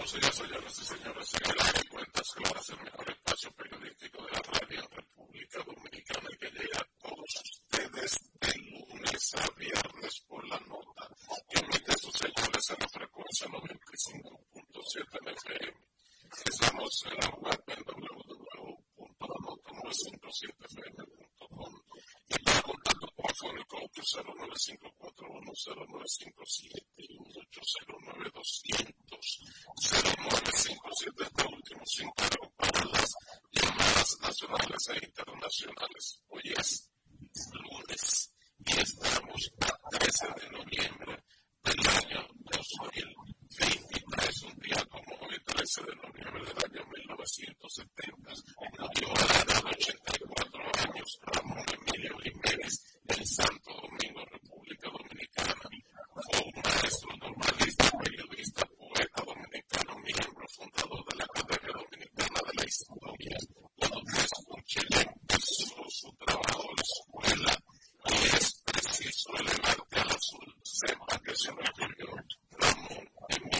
Buenos días, señores y señores. En el área cuentas claras, el mejor espacio periodístico de la Radio República Dominicana y que llega a todos ustedes de lunes a viernes por la nota que emite sus señores en la frecuencia 95.7 FM. Llega a por la nota que emite sus señores en la frecuencia 95.7 FM. Estamos en la web en www.lanota957fm.com y para contacto telefónico 809-541-0957 y 809-200-0957 de último sin cargo para las llamadas nacionales e internacionales. Hoy es lunes y estamos a 13 de noviembre del año 2023, un día como hoy, 13 de noviembre del año 1970, murió a la edad de 84 años Ramón Emilio Jiménez en Santo Domingo, República Dominicana. Fue un maestro normalista, periodista, poeta dominicano, miembro fundador de la Academia Dominicana de la Historia. Cuando y empezó su trabajo en la escuela, y es preciso elevarte al azul, sepa que se Ramón Emilio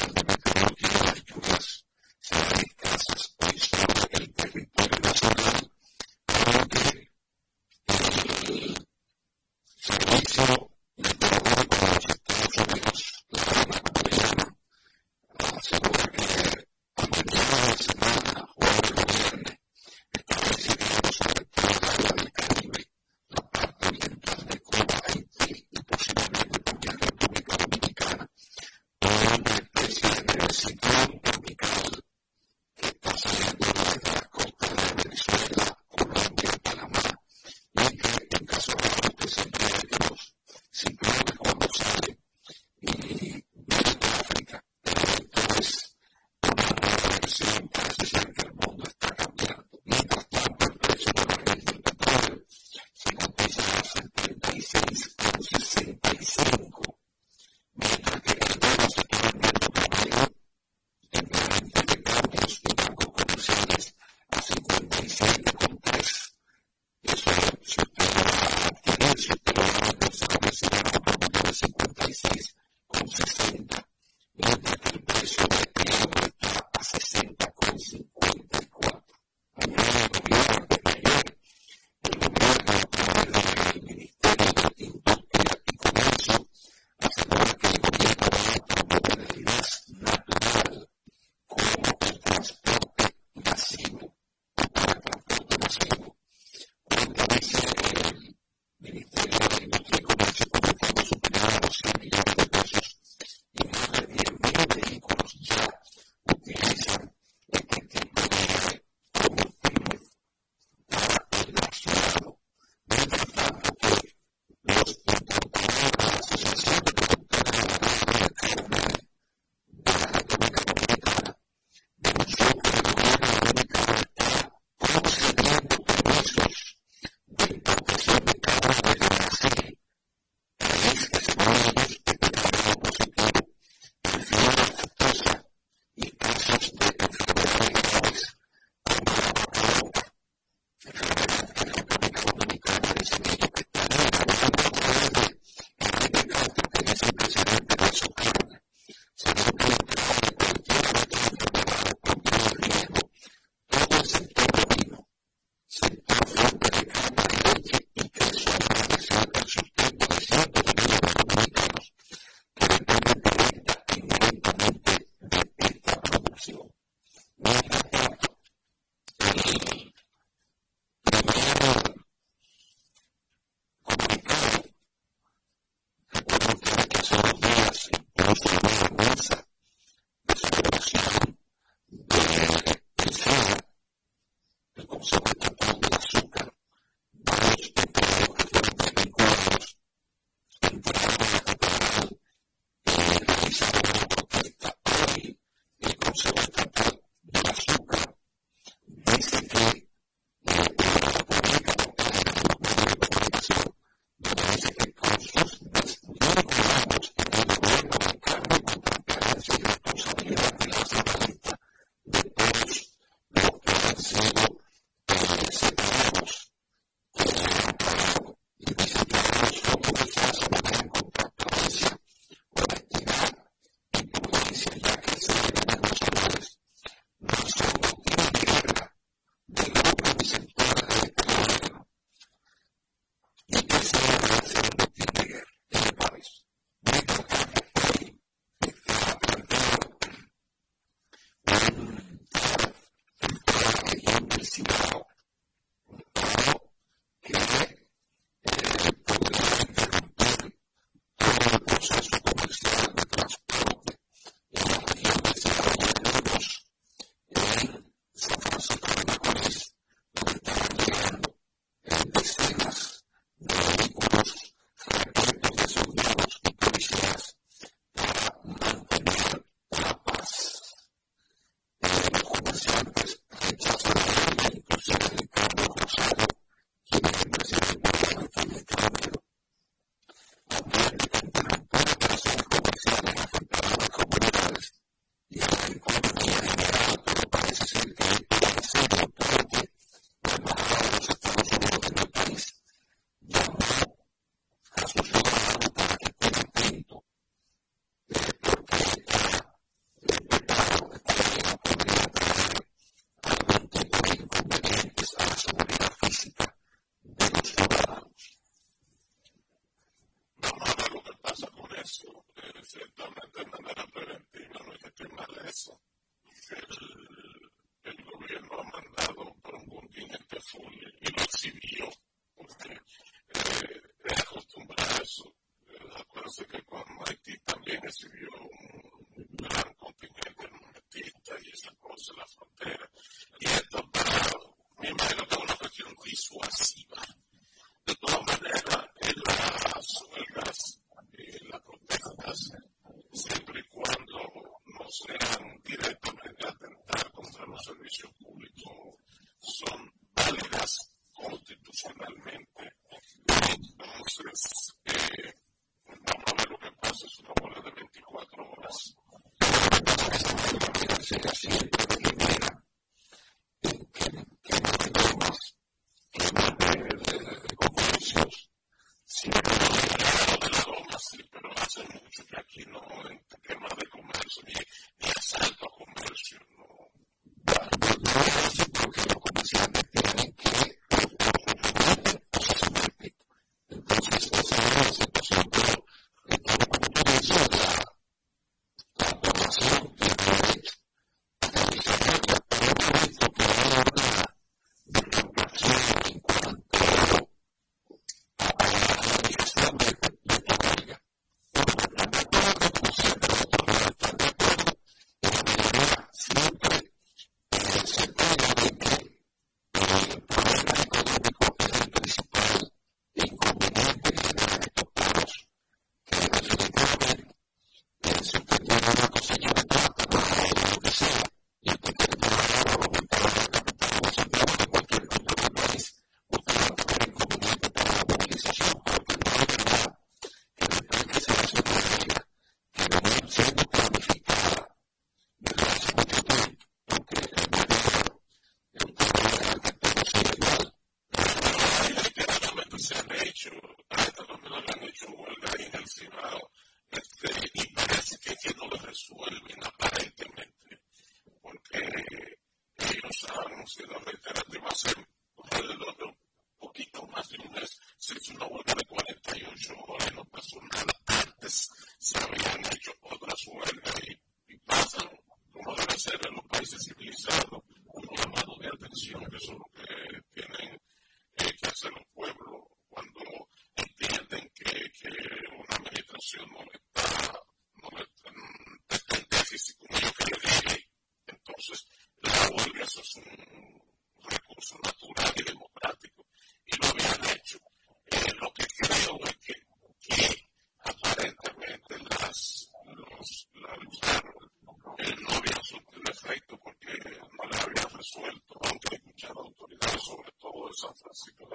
classical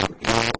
from ill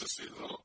necessidad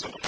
Thanks.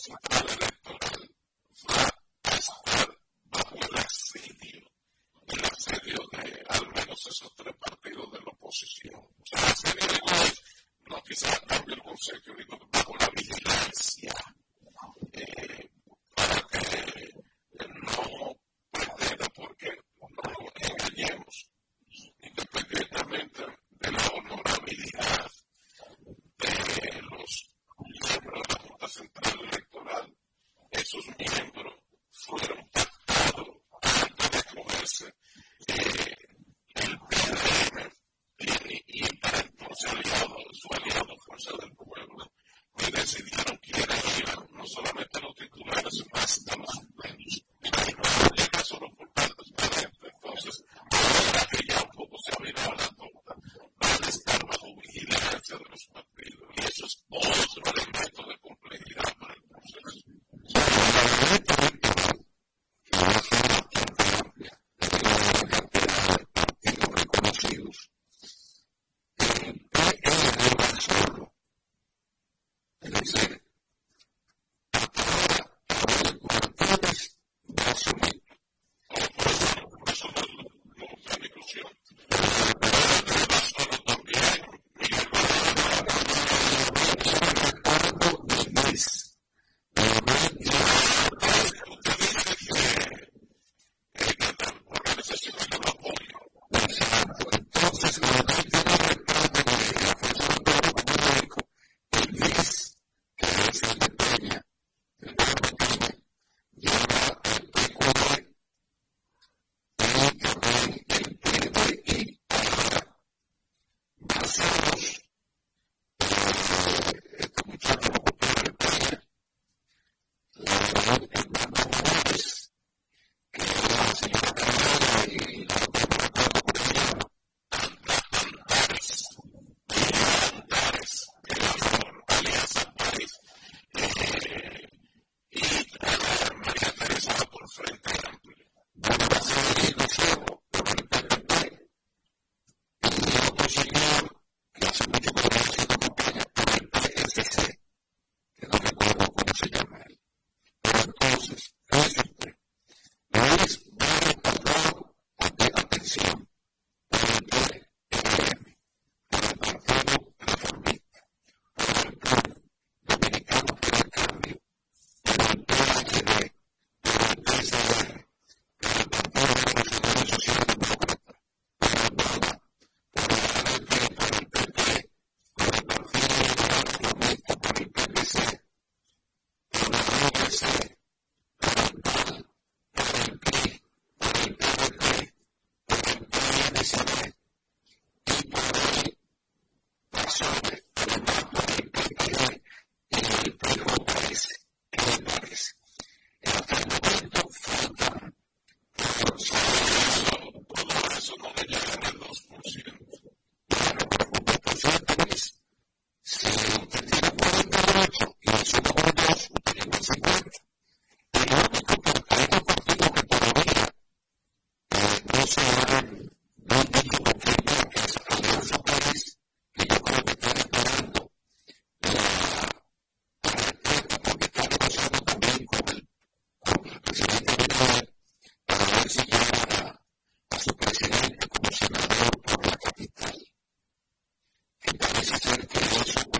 próxima temporada. hacer que eso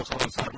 Vamos a avanzar.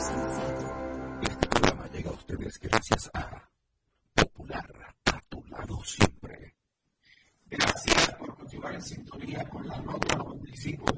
Este programa llega a ustedes gracias a Popular, a tu lado siempre. Gracias por continuar en sintonía con la nota 95.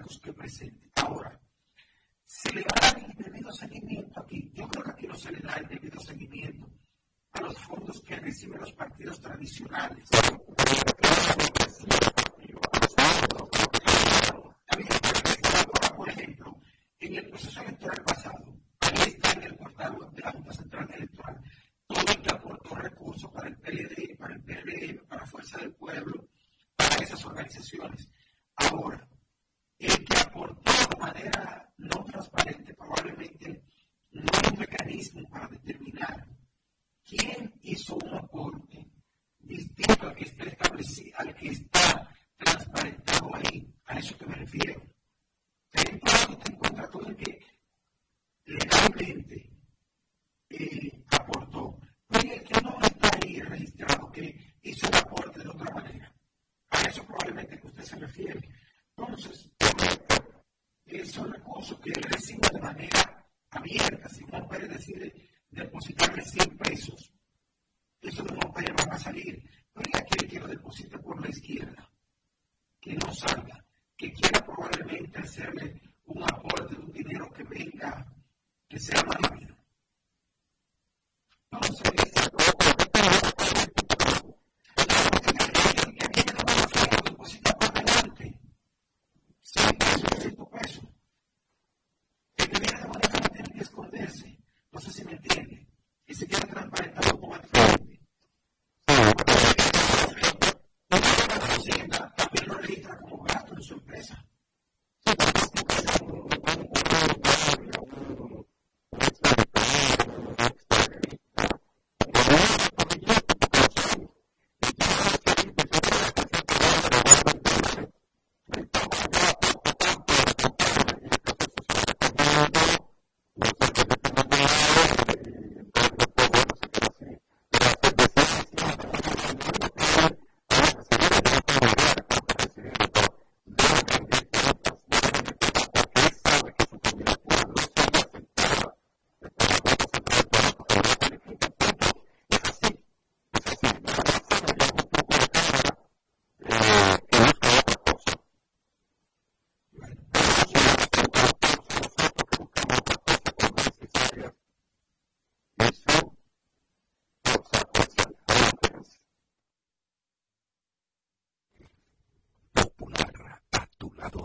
cargos que presente. Ahora, se le va el debido seguimiento aquí. Yo creo que aquí no se le da el debido seguimiento a los fondos que reciben los partidos tradicionales. supieran decir de manera abierta, si una puede decir depositarle 100 pesos.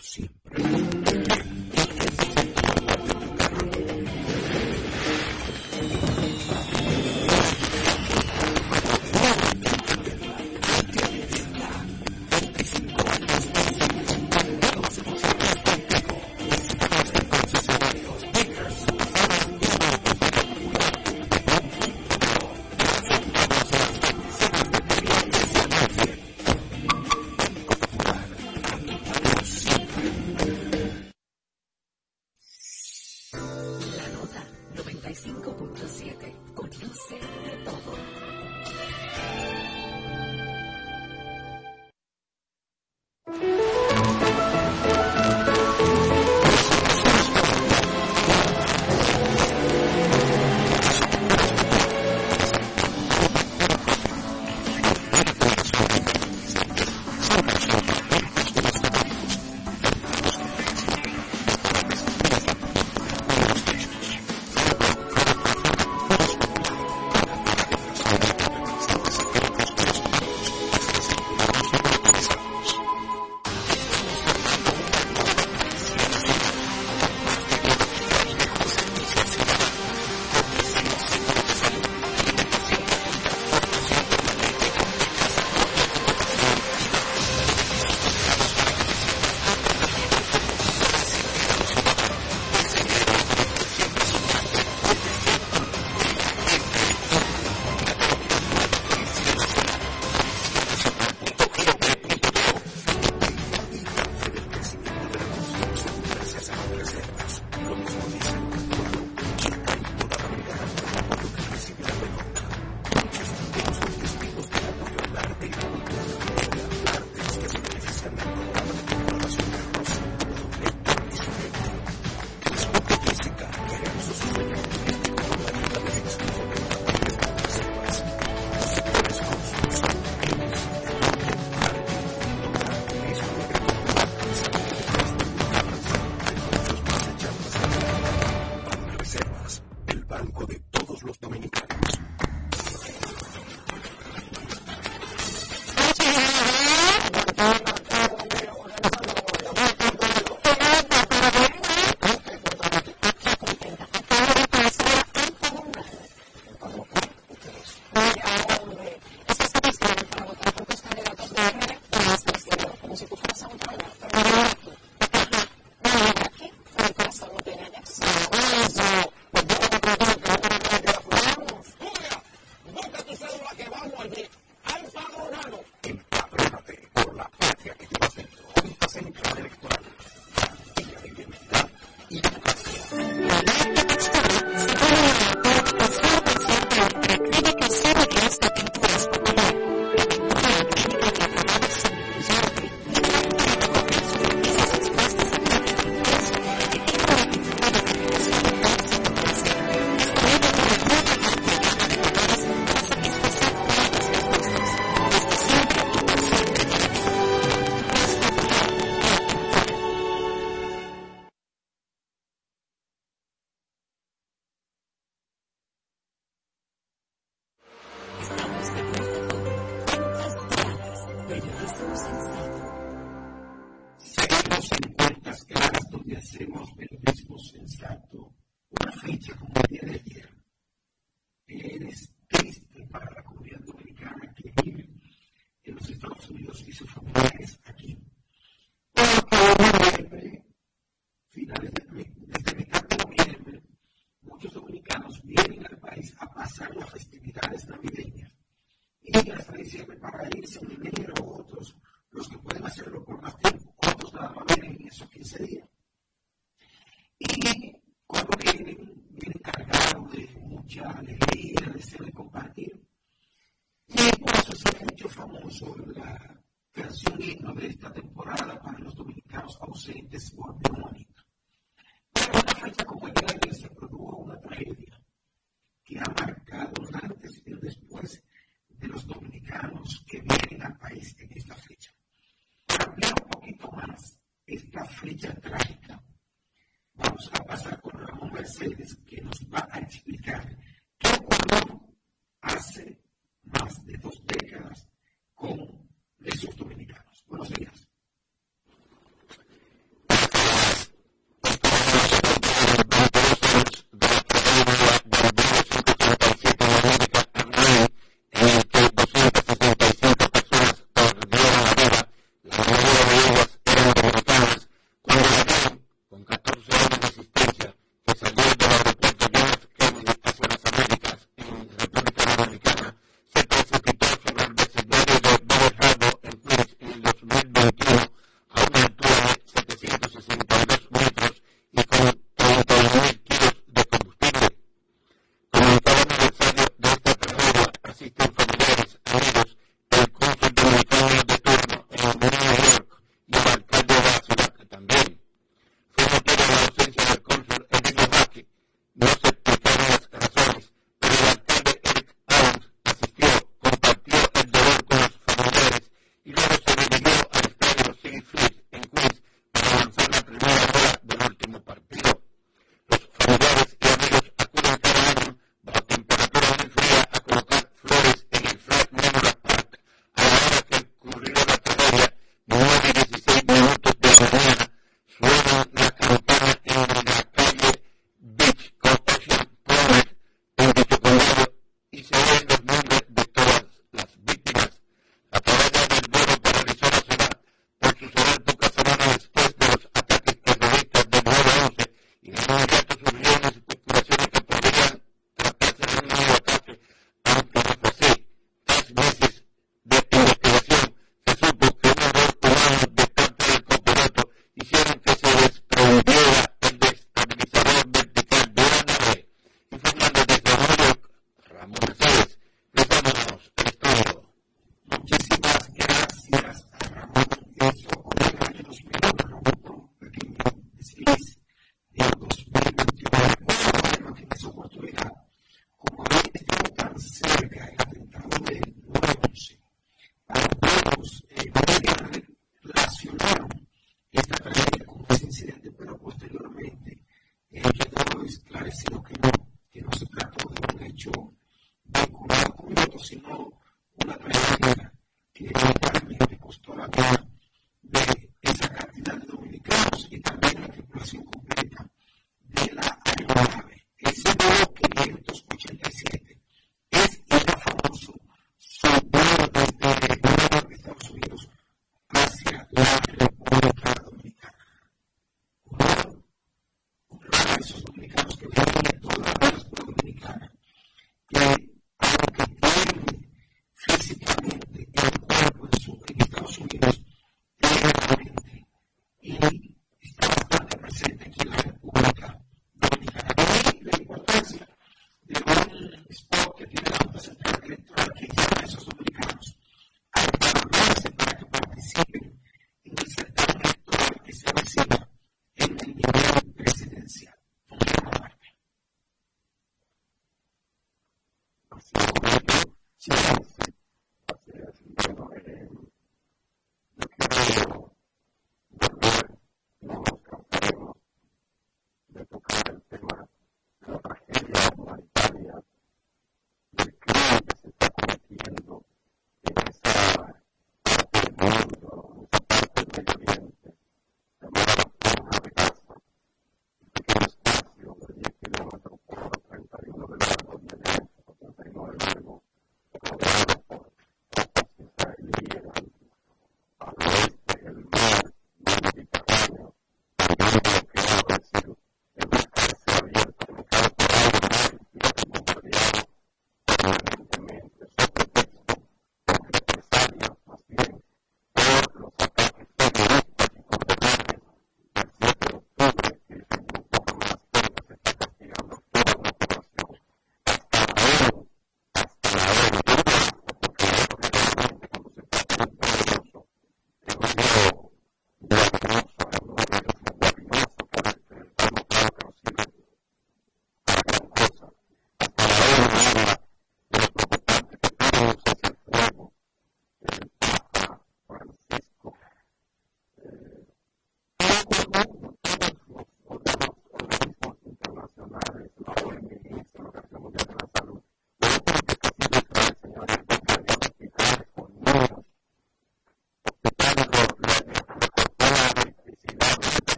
siempre.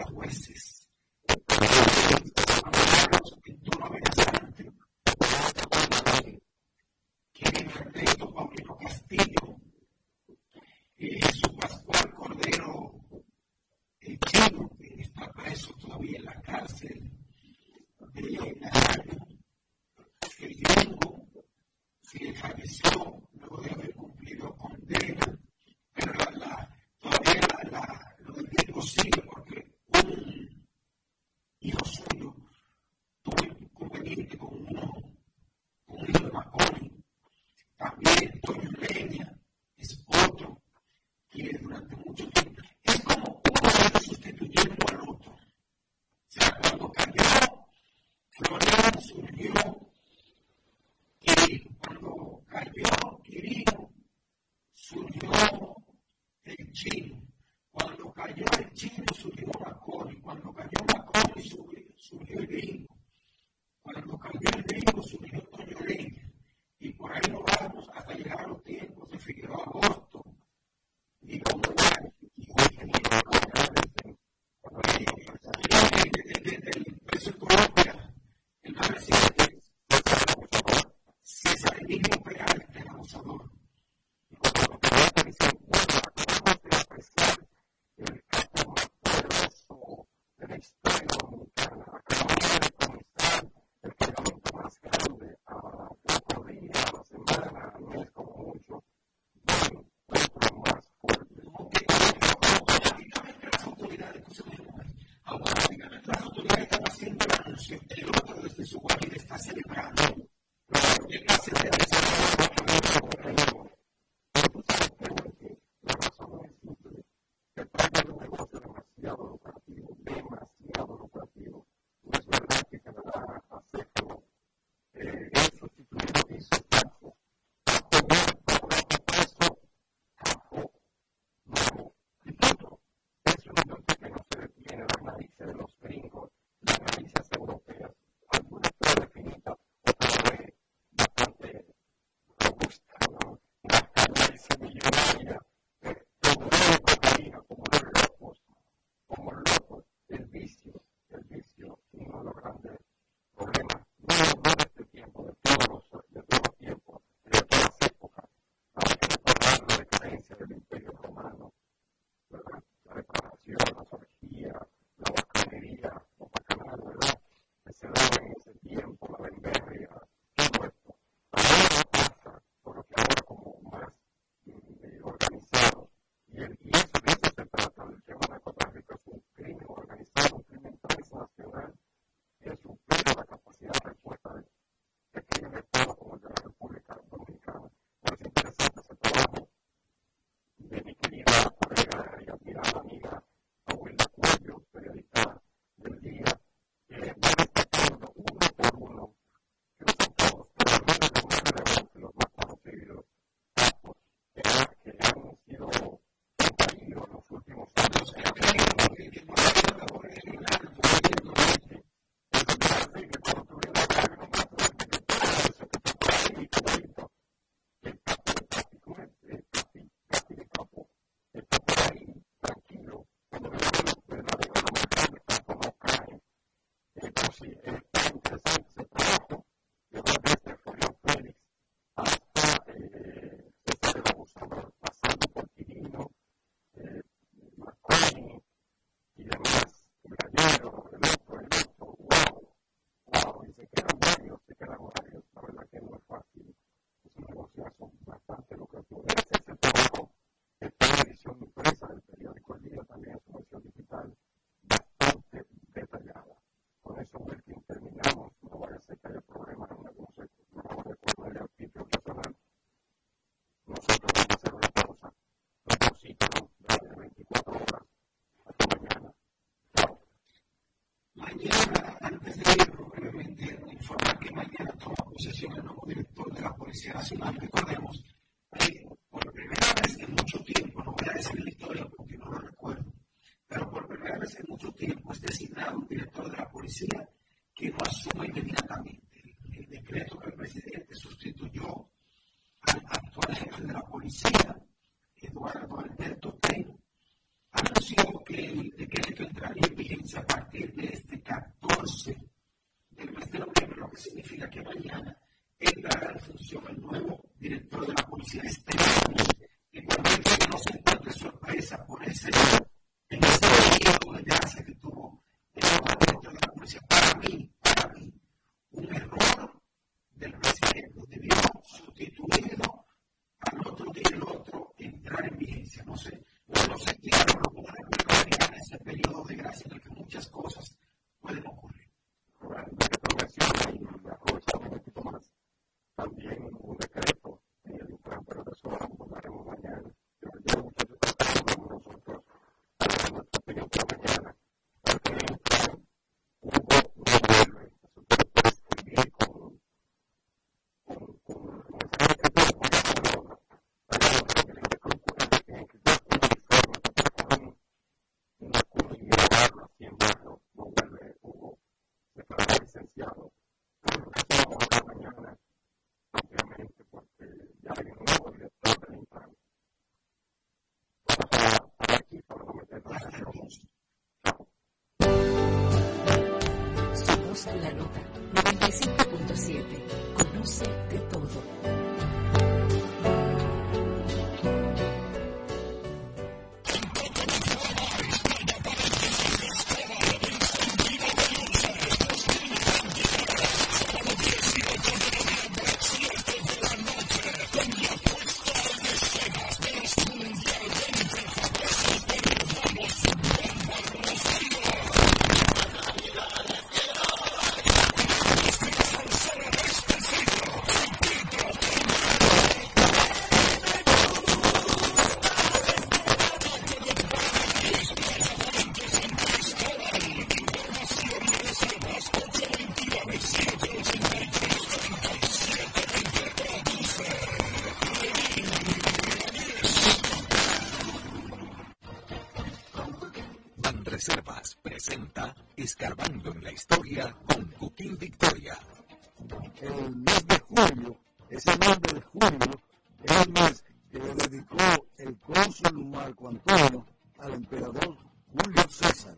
Amenazar inclusive a jueces. en tono amenazante, que Ernesto Paulino Castillo, eh, su Pascual Cordero el chino, que está preso todavía en la cárcel de Najayo, el gringo, que falleció luego de haber cumplido condena, pero la, la, todavía la, la, lo del gringo sigue porque un hijo suyo tuvo inconveniente con uno, con un hijo de Maconi, también Toño Leña es otro que durante mucho tiempo es como uno de ellos sustituyendo al otro. O sea, cuando cayó Florian desde, obviamente, informar que mañana toma posesión el nuevo director de la Policía Nacional, Reservas presenta Escarbando en la Historia con Cuquín Victoria. El mes de julio, ese mes de julio, es el mes que le dedicó el cónsul Marco Antonio al emperador Julio César.